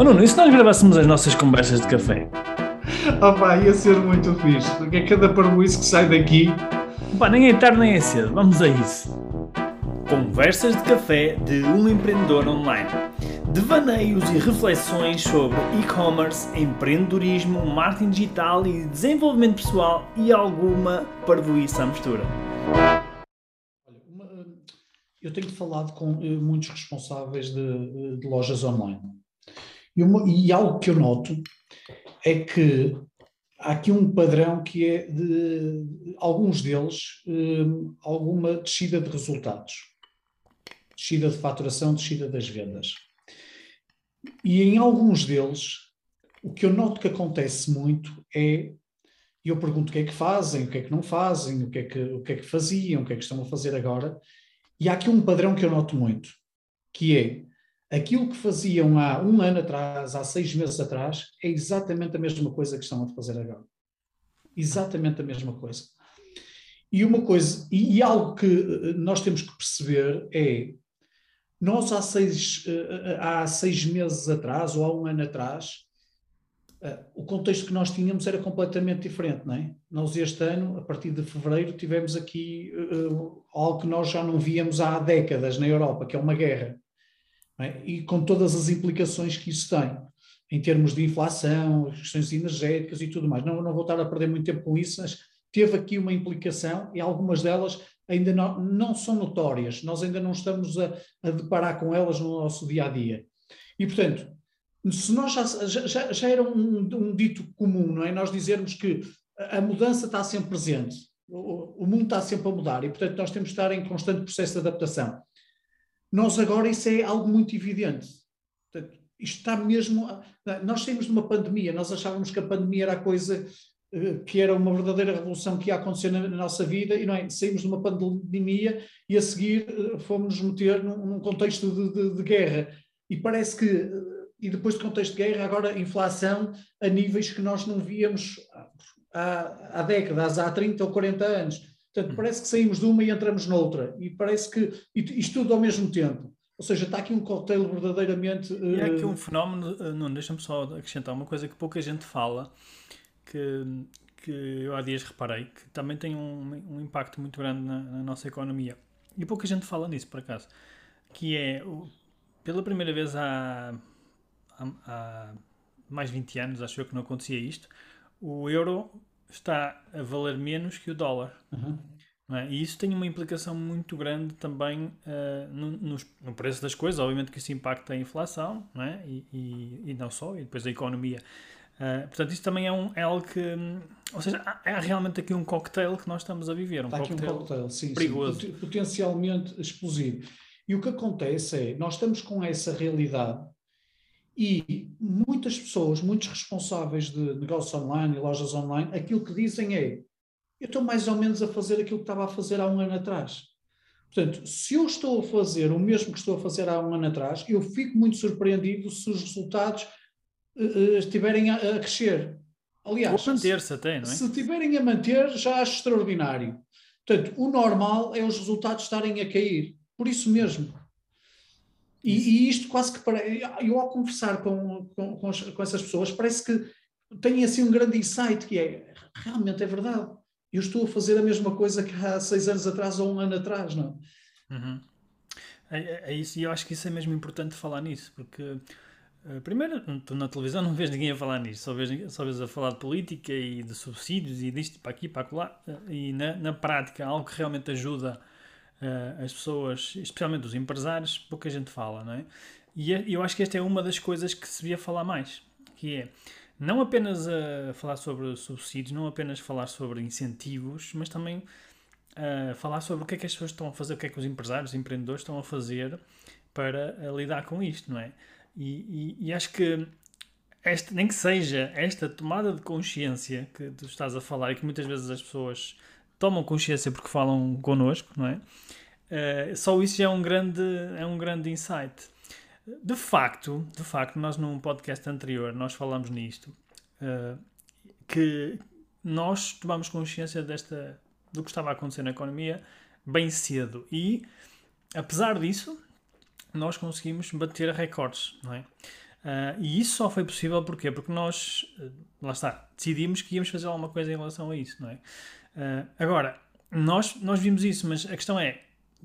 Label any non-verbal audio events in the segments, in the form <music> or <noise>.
Oh Nuno, e se nós gravássemos as nossas conversas de café? Oh pá, ia ser muito fixe, porque é cada parboice que sai daqui. Pá, nem é tarde nem é cedo, vamos a isso. Conversas de café de um empreendedor online. Devaneios e reflexões sobre e-commerce, empreendedorismo, marketing digital e desenvolvimento pessoal e alguma parvoíça à mistura. Olha, uma- eu tenho falado com eh, muitos responsáveis de, de lojas online. E, uma- e algo que eu noto é que há aqui um padrão que é de alguns deles eh, alguma descida de resultados, descida de faturação, descida das vendas. E em alguns deles, o que eu noto que acontece muito é eu pergunto o que é que fazem, o que é que não fazem, o que é que, o que, é que faziam, o que é que estão a fazer agora. E há aqui um padrão que eu noto muito, que é aquilo que faziam há um ano atrás, há seis meses atrás, é exatamente a mesma coisa que estão a fazer agora. Exatamente a mesma coisa. E uma coisa, e, e algo que eh, nós temos que perceber é, nós há seis, eh, há seis meses atrás, ou há um ano atrás, o contexto que nós tínhamos era completamente diferente, não é? Nós este ano, a partir de fevereiro, tivemos aqui uh, algo que nós já não víamos há décadas na Europa, que é uma guerra, é? e com todas as implicações que isso tem, em termos de inflação, questões energéticas e tudo mais. Não, não vou estar a perder muito tempo com isso, mas teve aqui uma implicação e algumas delas ainda não, não são notórias, nós ainda não estamos a, a deparar com elas no nosso dia a dia. E, portanto, se nós já, já, já era um, um, dito comum, não é? Nós dizermos que a mudança está sempre presente, o, o, mundo está sempre a mudar e, portanto, nós temos de estar em constante processo de adaptação. Nós agora isso é algo muito evidente. Portanto, isto está mesmo. Nós saímos de uma pandemia, nós achávamos que a pandemia era a coisa que era uma verdadeira revolução que ia acontecer na, nossa vida e não é? Saímos de uma pandemia e a seguir fomos nos meter num, num contexto de, de, de guerra. E parece que e depois de contexto de guerra, agora inflação a níveis que nós não víamos há, há décadas, há 30 ou 40 anos. Portanto, parece que saímos de uma e entramos noutra. E parece que isto tudo ao mesmo tempo. Ou seja, está aqui um cocktail verdadeiramente. E há aqui um fenómeno, não, deixa-me só acrescentar uma coisa que pouca gente fala, que, que eu há dias reparei, que também tem um, um impacto muito grande na, na nossa economia. E pouca gente fala nisso, por acaso. Que é, pela primeira vez há há mais de 20 anos, acho eu que não acontecia isto, o euro está a valer menos que o dólar. Uhum. É? E isso tem uma implicação muito grande também uh, no, no, no, preço das coisas. Obviamente que isso impacta a inflação não é? e, e, e não só, e depois a economia. Uh, portanto, isso também é, um, é algo que. Ou seja, há, há realmente aqui um cocktail que nós estamos a viver. Um Está cocktail um cocktail, sim, perigoso. sim, potencialmente explosivo. E o que acontece é, nós estamos com essa realidade e muitas pessoas, muitos responsáveis de negócios online e lojas online, aquilo que dizem é: eu estou mais ou menos a fazer aquilo que estava a fazer há um ano atrás. Portanto, se eu estou a fazer o mesmo que estou a fazer há um ano atrás, eu fico muito surpreendido se os resultados uh, estiverem a, a, crescer. Aliás, Ou manter-se até, não é? Se estiverem a manter, já acho extraordinário. Portanto, o normal é os resultados estarem a cair. Por isso mesmo. E, e, isto quase que parece. Eu, ao conversar com, com, com, com, essas pessoas, parece que tem assim um grande insight que é realmente é verdade. Eu estou a fazer a mesma coisa que há seis anos atrás ou um ano atrás, não? Uhum. É, é, isso, e eu acho que isso é mesmo importante falar nisso, porque uh, primeiro, tu na televisão <laughs> não vês ninguém a falar nisso, só vês, só vês a falar de política e de subsídios e disto para aqui, para lá, e na, na prática, algo que realmente ajuda Uh, as pessoas, especialmente os empresários, pouca gente fala, não é? E eu acho que esta é uma das coisas que se devia falar mais, que é não apenas a falar sobre subsídios, não apenas falar sobre incentivos, mas também a falar sobre o que é que as pessoas estão a fazer, o que é que os empresários, os empreendedores estão a fazer para a lidar com isto, não é? E, e, e acho que este, nem que seja esta tomada de consciência que tu estás a falar e que muitas vezes as pessoas tomam consciência porque falam connosco, não é? Uh, só isso já é um grande, é um grande insight. De facto, de facto, nós num podcast anterior nós falamos nisto, uh, que nós tomamos consciência desta, do que estava a acontecer na economia bem cedo e, apesar disso, nós conseguimos bater recordes, não é? Uh, e isso só foi possível porquê? porque nós, lá está, decidimos que íamos fazer alguma coisa em relação a isso, não é? Uh, agora, nós, nós vimos isso, mas a questão é,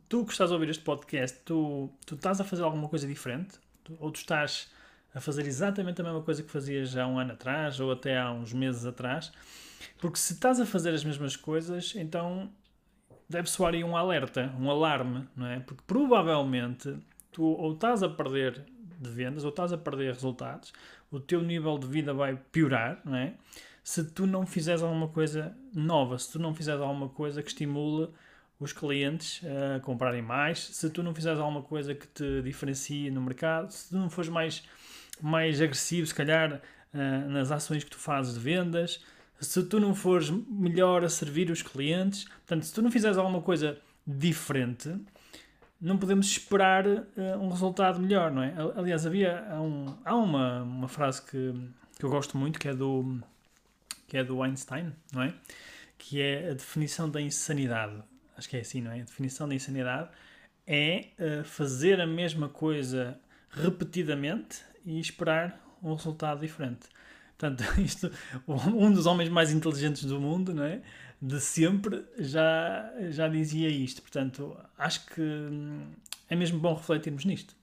tu que estás a ouvir este podcast, tu, tu estás a fazer alguma coisa diferente? ou tu estás a fazer exatamente a mesma coisa que fazias há um ano atrás ou até há uns meses atrás? Porque se estás a fazer as mesmas coisas, então deve soar aí um alerta, um alarme, não é? Porque provavelmente tu ou estás a perder de vendas ou estás a perder resultados, o teu nível de vida vai piorar, não é? Se tu não fizeres alguma coisa nova, se tu não fizeres alguma coisa que estimule os clientes a comprarem mais, se tu não fizeres alguma coisa que te diferencie no mercado, se tu não fores mais, mais agressivo, se calhar, nas ações que tu fazes de vendas, se tu não fores melhor a servir os clientes, portanto, se tu não fizeres alguma coisa diferente, não podemos esperar uh, um resultado melhor, não é? Aliás, havia há, um, há uma, uma frase que, que eu gosto muito que é do que é do Einstein, não é? Que é a definição da insanidade. Acho que é assim, não é? A definição da insanidade é uh, fazer a mesma coisa repetidamente e esperar um resultado diferente. Portanto, <laughs> isto, um dos homens mais inteligentes do mundo, não é? de sempre, já, já dizia isto. Portanto, acho que hum, é mesmo bom refletirmos nisto.